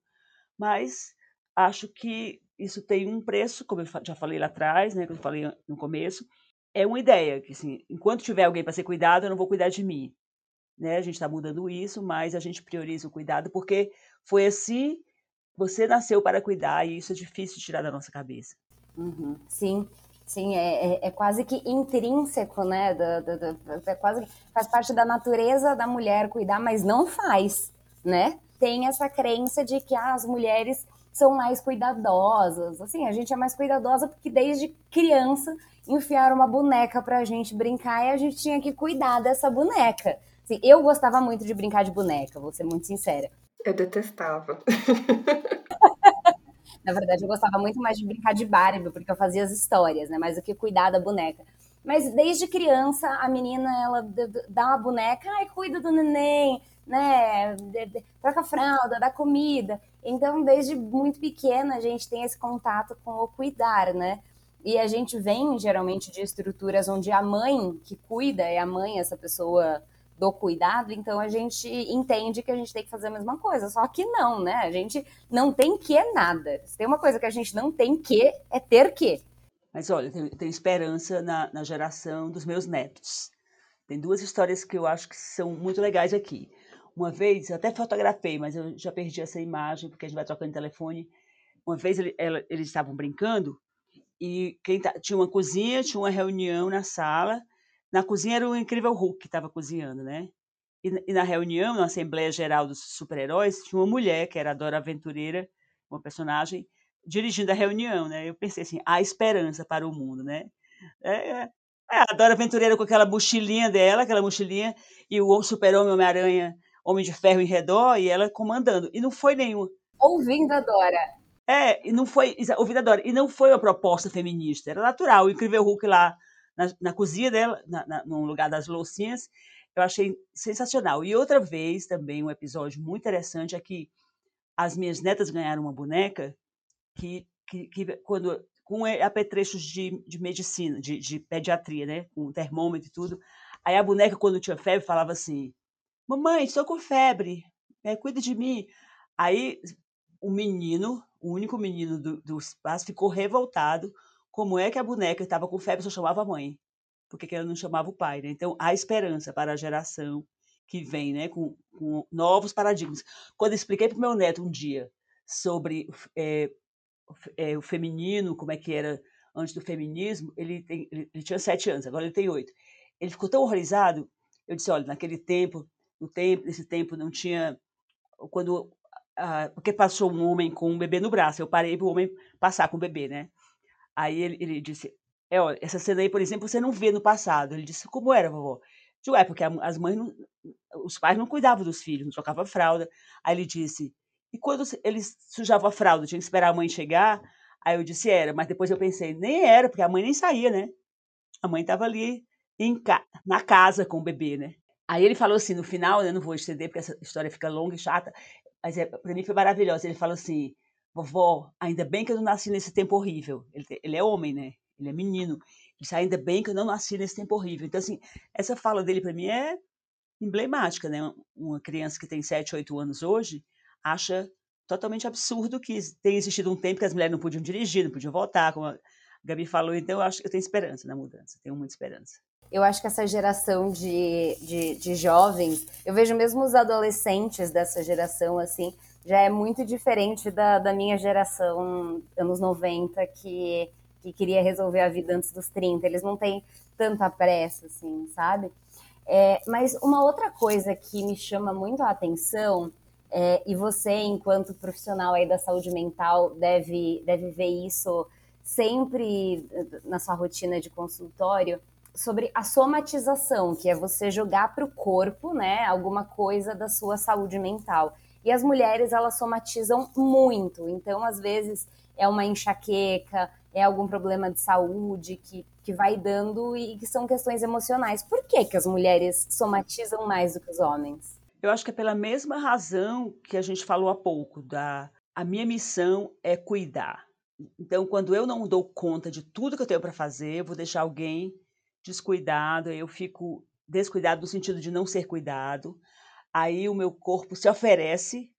mas acho que isso tem um preço, como eu já falei lá atrás, né, que eu falei no começo, é uma ideia, que assim, enquanto tiver alguém para ser cuidado, eu não vou cuidar de mim. Né? A gente está mudando isso, mas a gente prioriza o cuidado, porque foi assim você nasceu para cuidar e isso é difícil de tirar da nossa cabeça. Uhum. Sim, sim, é, é, é, quase que intrínseco, né? Do, do, do, é quase faz parte da natureza da mulher cuidar, mas não faz, né? Tem essa crença de que ah, as mulheres são mais cuidadosas. Assim, a gente é mais cuidadosa porque desde criança enfiaram uma boneca pra gente brincar e a gente tinha que cuidar dessa boneca. Assim, eu gostava muito de brincar de boneca, vou ser muito sincera. Eu detestava. Na verdade, eu gostava muito mais de brincar de Barbie, porque eu fazia as histórias, né? Mais do que cuidar da boneca. Mas desde criança, a menina, ela dá uma boneca, ai, cuida do neném, né? Troca a fralda, dá comida. Então, desde muito pequena, a gente tem esse contato com o cuidar, né? E a gente vem, geralmente, de estruturas onde a mãe que cuida é a mãe, essa pessoa do cuidado, então a gente entende que a gente tem que fazer a mesma coisa. Só que não, né? A gente não tem que nada. Se tem uma coisa que a gente não tem que, é ter que. Mas olha, eu tenho esperança na, na geração dos meus netos. Tem duas histórias que eu acho que são muito legais aqui. Uma vez, eu até fotografei, mas eu já perdi essa imagem, porque a gente vai trocando telefone. Uma vez ele, ela, eles estavam brincando e quem tá, tinha uma cozinha, tinha uma reunião na sala na cozinha era o incrível Hulk que estava cozinhando, né? e, e, na reunião, na Assembleia Geral dos Super-Heróis, tinha uma mulher, que era a Dora Aventureira, uma personagem, dirigindo a reunião, né? Eu pensei assim, há esperança para o mundo, né? É, é, é a Dora Aventureira com aquela mochilinha dela, aquela mochilinha, e o Super-Homem, Homem-Aranha, Homem de Ferro em redor, e ela comandando. E não foi nenhum. Ouvindo a Dora. É, e não foi. Ouvindo a Dora. E não foi uma proposta feminista, era natural. O Incrível Hulk lá na, na cozinha dela, na, na, no lugar das loucinhas, eu achei sensacional. E outra vez, também, um episódio muito interessante é que as minhas netas ganharam uma boneca que, que, que quando com apetrechos de, de medicina, de, de pediatria, né? Com termômetro e tudo. Aí a boneca, quando tinha febre, falava assim: Mamãe, estou com febre, é, cuida de mim. Aí o menino, o único menino do, do espaço, ficou revoltado. Como é que a boneca estava com febre só chamava a mãe? porque que ela não chamava o pai, né? Então, há esperança para a geração que vem, né, com, com novos paradigmas. Quando expliquei para o meu neto um dia sobre é, é, o feminino, como é que era antes do feminismo, ele, tem, ele, ele, tinha sete anos, agora ele tem oito. Ele ficou tão horrorizado, eu disse, olha, naquele tempo, no tempo, nesse tempo não tinha, quando, ah, porque passou um homem com um bebê no braço, eu parei para o homem passar com o bebê, né? Aí ele, ele disse, é, olha, essa cena aí, por exemplo, você não vê no passado. Ele disse, como era, vovó? Digo, é, porque as mães, não, os pais não cuidavam dos filhos, não trocavam fralda. Aí ele disse, e quando eles sujavam a fralda, tinha que esperar a mãe chegar? Aí eu disse, era, mas depois eu pensei, nem era, porque a mãe nem saía, né? A mãe estava ali em na casa com o bebê, né? Aí ele falou assim, no final, né, não vou estender porque essa história fica longa e chata, mas é, para mim foi maravilhosa. Ele falou assim, vovó, ainda bem que eu não nasci nesse tempo horrível. Ele, ele é homem, né? ele é menino. Ele disse, ainda bem que eu não nasci nesse tempo horrível. Então, assim, essa fala dele para mim é emblemática, né? Uma criança que tem 7, 8 anos hoje acha totalmente absurdo que tenha existido um tempo que as mulheres não podiam dirigir, não podiam voltar, como a Gabi falou. Então, eu acho que eu tenho esperança na mudança, tenho muita esperança. Eu acho que essa geração de, de, de jovens, eu vejo mesmo os adolescentes dessa geração, assim, já é muito diferente da, da minha geração, anos 90, que que queria resolver a vida antes dos 30. Eles não têm tanta pressa, assim, sabe? É, mas uma outra coisa que me chama muito a atenção, é, e você, enquanto profissional aí da saúde mental, deve, deve ver isso sempre na sua rotina de consultório, sobre a somatização, que é você jogar para o corpo, né, alguma coisa da sua saúde mental. E as mulheres, elas somatizam muito. Então, às vezes, é uma enxaqueca, é algum problema de saúde que, que vai dando e que são questões emocionais. Por que, que as mulheres somatizam mais do que os homens? Eu acho que é pela mesma razão que a gente falou há pouco, da a minha missão é cuidar. Então, quando eu não dou conta de tudo que eu tenho para fazer, eu vou deixar alguém descuidado, eu fico descuidado no sentido de não ser cuidado. Aí o meu corpo se oferece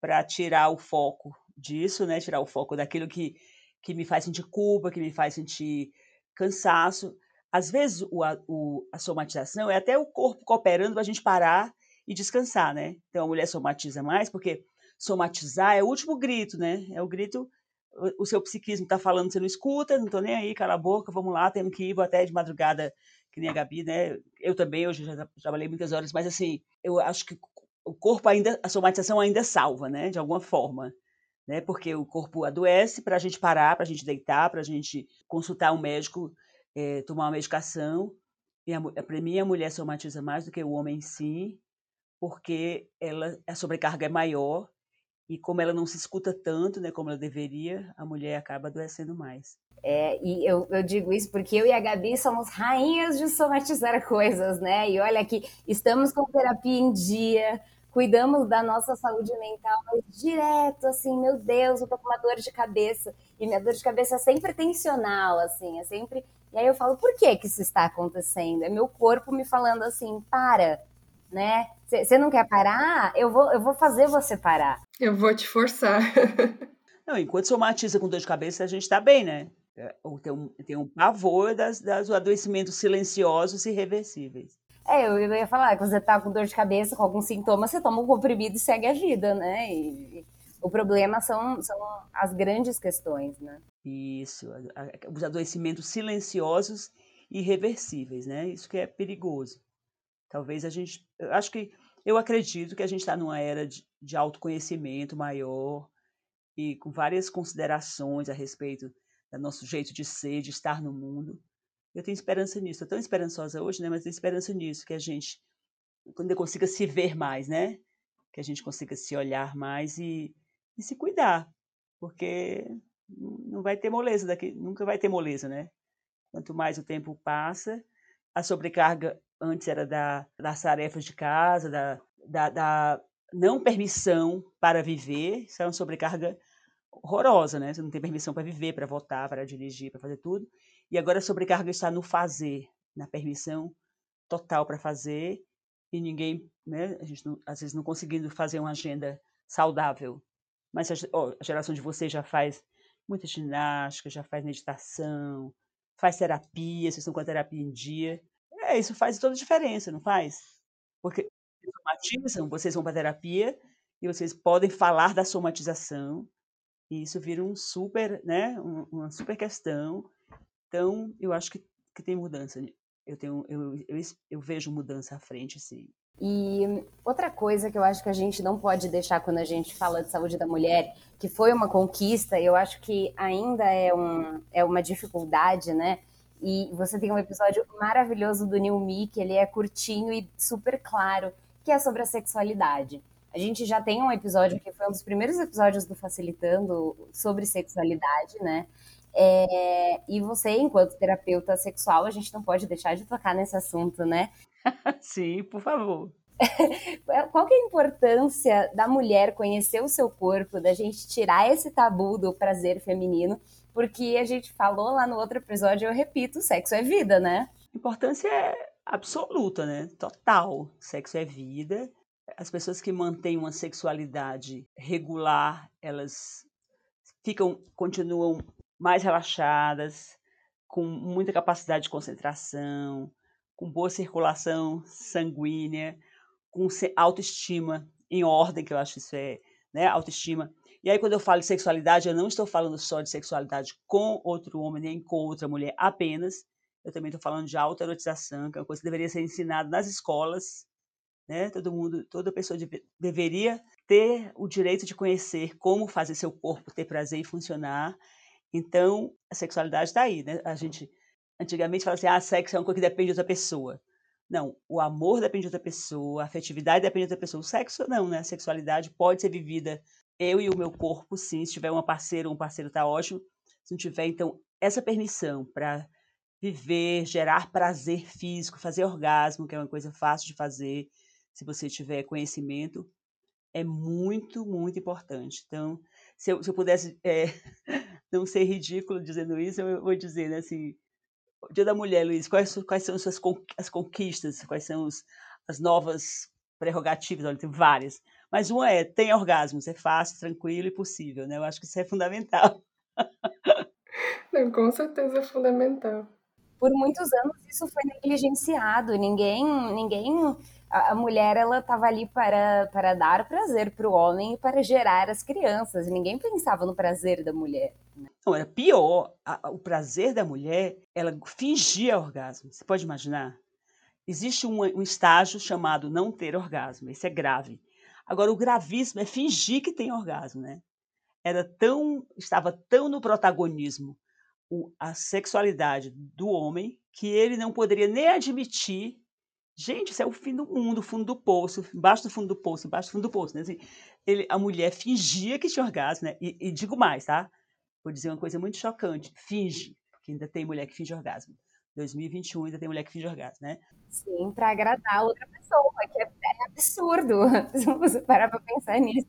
para tirar o foco disso, né? Tirar o foco daquilo que que me faz sentir culpa, que me faz sentir cansaço. Às vezes, o, a, o, a somatização é até o corpo cooperando para a gente parar e descansar, né? Então, a mulher somatiza mais, porque somatizar é o último grito, né? É o grito, o, seu psiquismo está falando, você não escuta, não estou nem aí, cala a boca, vamos lá, temos que ir, até de madrugada, que nem a Gabi, né? Eu também, hoje já trabalhei muitas horas, mas assim, eu acho que o corpo ainda, a somatização ainda salva, né? De alguma forma né? Porque o corpo adoece para a gente parar, para a gente deitar, para a gente consultar um médico, é, tomar uma medicação. E para mim a mulher somatiza mais do que o homem em si, porque ela a sobrecarga é maior e como ela não se escuta tanto, né, como ela deveria, a mulher acaba adoecendo mais. É, e eu, eu, digo isso porque eu e a Gabi somos rainhas de somatizar coisas, né? E olha aqui, estamos com terapia em dia, cuidamos da nossa saúde mental, mas direto, assim, meu Deus, eu tô com uma dor de cabeça. E minha dor de cabeça é sempre tensional, assim, é sempre. E aí eu falo, por que que isso está acontecendo? É meu corpo me falando assim, para, né? Você não quer parar? Eu vou, eu vou fazer você parar. Eu vou te forçar. não, enquanto somatiza com dor de cabeça, a gente tá bem, né? É, tem um, tem um pavor das, das adoecimentos silenciosos e irreversíveis. É, eu ia falar que você tá com dor de cabeça, com algum sintoma, você toma um comprimido e segue a vida, né? E, o problema são, são as grandes questões, né? Isso, os adoecimentos silenciosos e irreversíveis, né? Isso que é perigoso. Talvez a gente. Eu acho que. Eu acredito que a gente está numa era de, de autoconhecimento maior e com várias considerações a respeito do nosso jeito de ser, de estar no mundo. Eu tenho esperança nisso. Estou tão esperançosa hoje, né? Mas tenho esperança nisso, que a gente, quando consiga se ver mais, né? Que a gente consiga se olhar mais e, e se cuidar, porque não vai ter moleza daqui, nunca vai ter moleza, né? Quanto mais o tempo passa, a sobrecarga antes era da, das tarefas de casa, da, da, da não permissão para viver, isso é uma sobrecarga horrorosa, né? Você não tem permissão para viver, para votar, para dirigir, para fazer tudo. E agora a sobrecarga está no fazer, na permissão total para fazer e ninguém, né? A gente não, às vezes não conseguindo fazer uma agenda saudável. Mas a, a geração de vocês já faz muita ginástica, já faz meditação, faz terapia, vocês estão com a terapia em dia. É, isso faz toda a diferença, não faz? Porque vocês somatizam, vocês vão para terapia e vocês podem falar da somatização e isso vira um super, né, uma super questão. Então, eu acho que, que tem mudança. Eu, tenho, eu, eu, eu vejo mudança à frente, sim. E outra coisa que eu acho que a gente não pode deixar quando a gente fala de saúde da mulher, que foi uma conquista, eu acho que ainda é, um, é uma dificuldade, né? E você tem um episódio maravilhoso do New Me, que ele é curtinho e super claro, que é sobre a sexualidade. A gente já tem um episódio que foi um dos primeiros episódios do Facilitando sobre sexualidade, né? É, e você, enquanto terapeuta sexual, a gente não pode deixar de tocar nesse assunto, né? Sim, por favor. Qual que é a importância da mulher conhecer o seu corpo, da gente tirar esse tabu do prazer feminino? Porque a gente falou lá no outro episódio, eu repito, sexo é vida, né? Importância é absoluta, né? Total. Sexo é vida. As pessoas que mantêm uma sexualidade regular, elas ficam, continuam mais relaxadas, com muita capacidade de concentração, com boa circulação sanguínea, com autoestima em ordem, que eu acho isso é, né, autoestima. E aí quando eu falo de sexualidade, eu não estou falando só de sexualidade com outro homem nem com outra mulher apenas. Eu também estou falando de autoerotização, que é uma coisa que deveria ser ensinada nas escolas, né? Todo mundo, toda pessoa de, deveria ter o direito de conhecer como fazer seu corpo ter prazer e funcionar. Então, a sexualidade está aí, né? A gente Antigamente falava assim, ah, sexo é uma coisa que depende de outra pessoa. Não, o amor depende de outra pessoa, a afetividade depende de outra pessoa. O sexo não, né? A sexualidade pode ser vivida eu e o meu corpo, sim. Se tiver uma parceira, um parceiro tá ótimo. Se não tiver, então, essa permissão para viver, gerar prazer físico, fazer orgasmo, que é uma coisa fácil de fazer, se você tiver conhecimento, é muito, muito importante. Então, se eu, se eu pudesse é, não ser ridículo dizendo isso, eu vou dizer, né, assim, Dia da Mulher, Luiz, quais, quais são as suas as conquistas? Quais são os, as novas prerrogativas? Olha, tem várias. Mas uma é, tem orgasmos, é fácil, tranquilo e possível, né? Eu acho que isso é fundamental. Não, com certeza é fundamental. Por muitos anos isso foi negligenciado, ninguém, ninguém a, mulher ela estava ali para, para dar prazer para o homem e para gerar as crianças. Ninguém pensava no prazer da mulher. Né? Não, era pior. A, o prazer da mulher, ela fingia orgasmo. Você pode imaginar? Existe um, um estágio chamado não ter orgasmo. Esse é grave. Agora, o gravíssimo é fingir que tem orgasmo, né? Era tão, estava tão no protagonismo a sexualidade do homem que ele não poderia nem admitir Gente, isso é o fim do mundo, o fundo do poço, embaixo do fundo do poço, embaixo do fundo do poço. Né? Assim, ele, a mulher fingia que tinha orgasmo, né? E, e, digo mais, tá? Vou dizer uma coisa muito chocante. Finge, porque ainda tem mulher que finge orgasmo. 2021 ainda tem mulher que finge orgasmo, né? Sim, para agradar outra pessoa, que é absurdo se você parar para pensar nisso.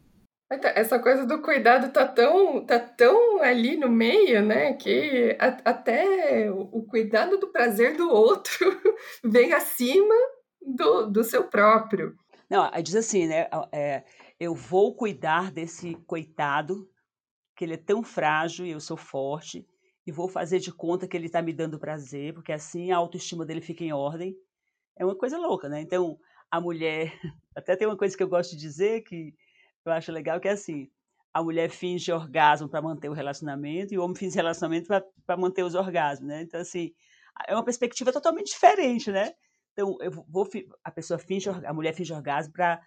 Essa coisa do cuidado tá tão, tá tão ali no meio, né? Que a, até o, cuidado do prazer do outro vem acima do, do seu próprio. Não, diz assim, né? É, eu vou cuidar desse coitado, que ele é tão frágil e eu sou forte, e vou fazer de conta que ele está me dando prazer, porque assim a autoestima dele fica em ordem. É uma coisa louca, né? Então, a mulher. Até tem uma coisa que eu gosto de dizer que eu acho legal, que é assim: a mulher finge orgasmo para manter o relacionamento e o homem finge relacionamento para manter os orgasmos, né? Então, assim, é uma perspectiva totalmente diferente, né? Então, eu vou, a pessoa finge, a mulher finge orgasmo para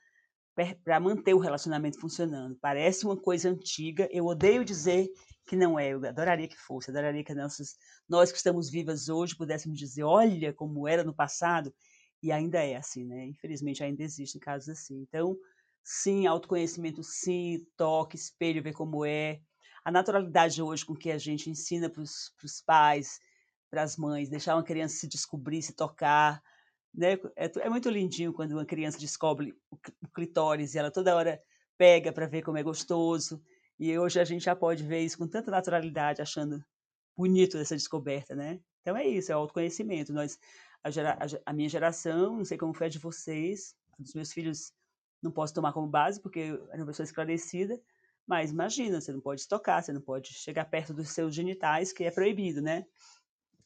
para manter o relacionamento funcionando. Parece uma coisa antiga. Eu odeio dizer que não é. Eu adoraria que fosse. Adoraria que nossas, nós que estamos vivas hoje pudéssemos dizer, olha como era no passado. E ainda é assim, né? Infelizmente ainda existem casos assim. Então, sim, autoconhecimento, sim, toque, espelho, ver como é. A naturalidade hoje com que a gente ensina para os pais, para as mães, deixar uma criança se descobrir, se tocar, né? É, é, muito lindinho quando uma criança descobre o, o clitóris e ela toda hora pega para ver como é gostoso. E hoje a gente já pode ver isso com tanta naturalidade, achando bonito essa descoberta, né? Então é isso, é autoconhecimento. Nós, a, gera, a, a minha geração, não sei como foi a de vocês, a dos meus filhos não posso tomar como base porque era uma pessoa esclarecida, mas imagina, você não pode tocar, você não pode chegar perto dos seus genitais, que é proibido, né?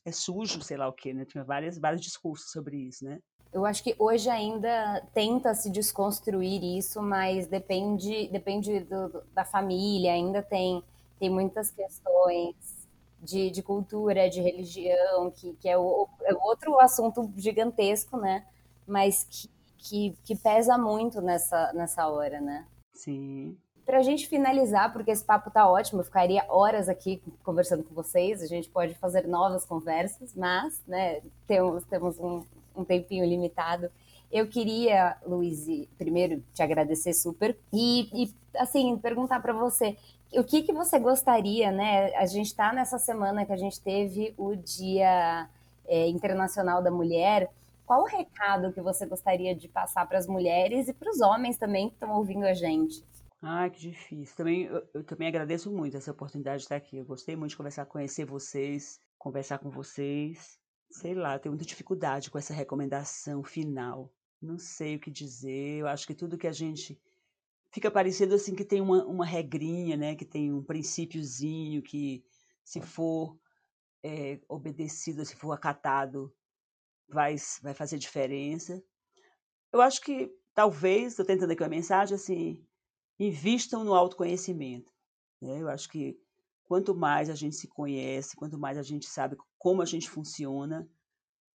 é sujo, sei lá o quê, né? Tinha várias, vários discursos sobre isso, né? Eu acho que hoje ainda tenta se desconstruir isso, mas depende, depende do, da família, ainda tem, tem muitas questões de, de cultura, de religião, que, que é, o, é outro assunto gigantesco, né? Mas que, que, que pesa muito nessa, nessa hora, né? Sim. Para a gente finalizar, porque esse papo tá ótimo, eu ficaria horas aqui conversando com vocês, a gente pode fazer novas conversas, mas né, temos, temos um, um tempinho limitado. Eu queria, Luiz, primeiro te agradecer super e, e assim, perguntar para você o que, que você gostaria, né? A gente está nessa semana que a gente teve o Dia é, Internacional da Mulher. Qual o recado que você gostaria de passar para as mulheres e para os homens também que estão ouvindo a gente? Ah, que difícil. Também, eu, eu, também agradeço muito essa oportunidade de estar aqui. Eu gostei muito de conversar, conhecer vocês, conversar com vocês. Sei lá, tenho muita dificuldade com essa recomendação final. Não sei o que dizer. Eu acho que tudo que a gente fica parecido assim que tem uma, uma regrinha, né? Que tem um princípiozinho que se for é, obedecido, se for acatado, vai, vai fazer diferença. Eu acho que talvez, estou tentando aqui uma mensagem assim, invistam no autoconhecimento. Né? Eu acho que quanto mais a gente se conhece, quanto mais a gente sabe como a gente funciona,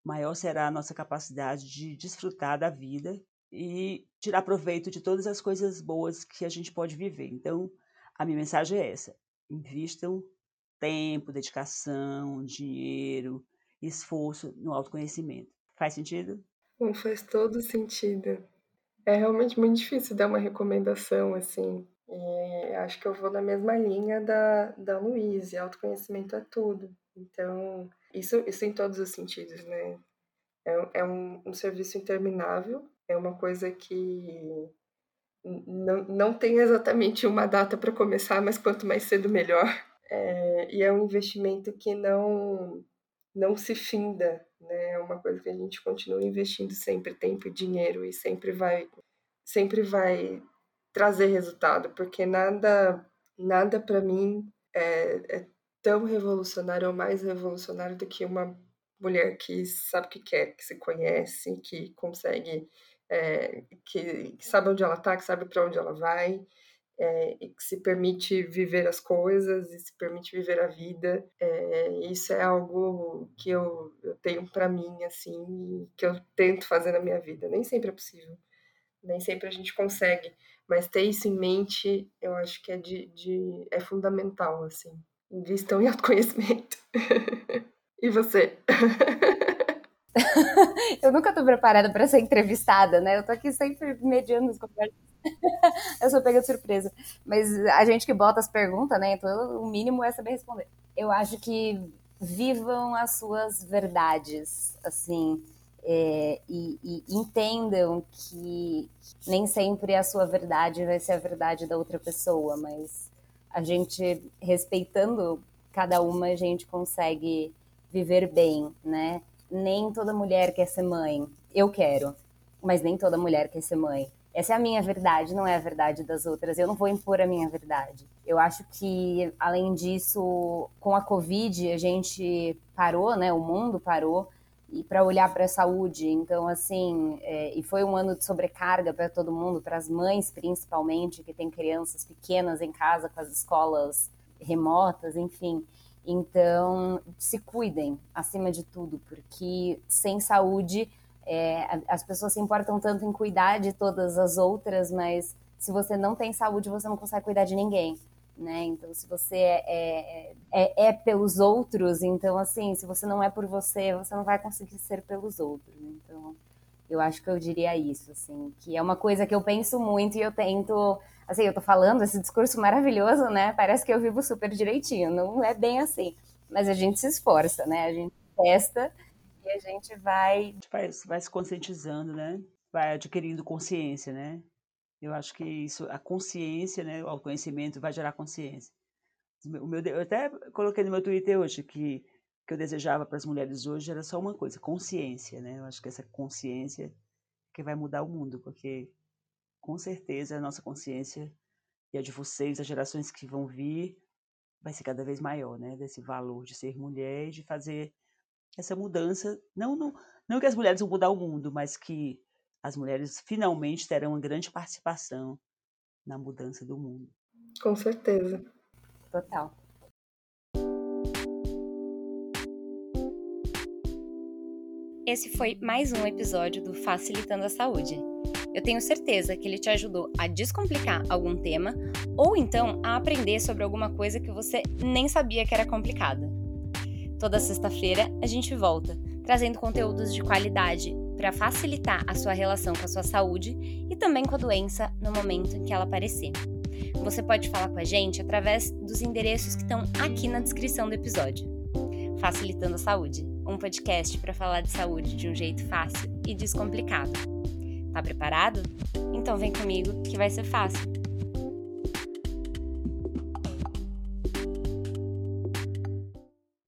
maior será a nossa capacidade de desfrutar da vida e tirar proveito de todas as coisas boas que a gente pode viver. Então, a minha mensagem é essa: invistam tempo, dedicação, dinheiro, esforço no autoconhecimento. Faz sentido? Faz todo sentido. É realmente muito difícil dar uma recomendação, assim. E acho que eu vou na mesma linha da, da Luísa, autoconhecimento é tudo. Então, isso, isso em todos os sentidos, né? É, é um, um serviço interminável, é uma coisa que não, não tem exatamente uma data para começar, mas quanto mais cedo, melhor. É, e é um investimento que não, não se finda, né? É uma coisa que a gente continua investindo sempre tempo e dinheiro e sempre vai sempre vai trazer resultado, porque nada nada para mim é, é, tão revolucionário ou mais revolucionário do que uma mulher que sabe o que quer, que se conhece, que consegue é, que, que, sabe onde ela está, que sabe para onde ela vai, é, e que se permite viver as coisas e se permite viver a vida. É, isso é algo que eu, eu tenho para mim, assim, que eu tento fazer na minha vida. Nem sempre é possível, nem sempre a gente consegue, mas ter isso em mente, eu acho que é, de, de é fundamental, assim. Invistam em autoconhecimento. e você? eu nunca estou preparada para ser entrevistada, né? Eu tô aqui sempre mediando as conversas. eu sou pega de surpresa. Mas a gente que bota as perguntas, né? Então o mínimo é saber responder. Eu acho que vivam as suas verdades, assim, é, e, e, entendam que nem sempre a sua verdade vai ser a verdade da outra pessoa, mas a gente respeitando cada uma, a gente consegue viver bem, né? Nem toda mulher quer ser mãe. Eu quero, mas nem toda mulher quer ser mãe. Essa é a minha verdade, não é a verdade das outras. Eu não vou impor a minha verdade. Eu acho que, além disso, com a Covid, a gente parou, né? O mundo parou e para olhar para a saúde. Então, assim, é, e foi um ano de sobrecarga para todo mundo, para as mães principalmente, que têm crianças pequenas em casa com as escolas remotas, enfim. Então, se cuidem acima de tudo, porque sem saúde É, as pessoas se importam tanto em cuidar de todas as outras, mas se você não tem saúde, você não consegue cuidar de ninguém. Né? Então, se você é, é, é, é, pelos outros, então, assim, se você não é por você, você não vai conseguir ser pelos outros. Então, eu acho que eu diria isso, assim, que é uma coisa que eu penso muito e eu tento, assim, eu tô falando esse discurso maravilhoso, né? Parece que eu vivo super direitinho, não é bem assim, mas a gente se esforça, né? A gente testa e a gente vai... Vai, vai se conscientizando, né? Vai adquirindo consciência, né? Eu acho que isso, a consciência, né, o autoconhecimento vai gerar consciência. O meu, eu até coloquei no meu Twitter hoje que que eu desejava para as mulheres hoje era só uma coisa, consciência, né? Eu acho que essa consciência que vai mudar o mundo, porque com certeza a nossa consciência e a de vocês, as gerações que vão vir, vai ser cada vez maior, né? Desse valor de ser mulher e de fazer essa mudança. Não, não, não que as mulheres vão mudar o mundo, mas que as mulheres finalmente terão uma grande participação na mudança do mundo. Com certeza. Total. Esse foi mais um episódio do Facilitando a Saúde. Eu tenho certeza que ele te ajudou a descomplicar algum tema ou então a aprender sobre alguma coisa que você nem sabia que era complicada. Toda sexta-feira a gente volta, trazendo conteúdos de qualidade para facilitar a sua relação com a sua saúde e também com a doença no momento em que ela aparecer. Você pode falar com a gente através dos endereços que estão aqui na descrição do episódio. Facilitando a Saúde um podcast para falar de saúde de um jeito fácil e descomplicado. Tá preparado? Então vem comigo que vai ser fácil.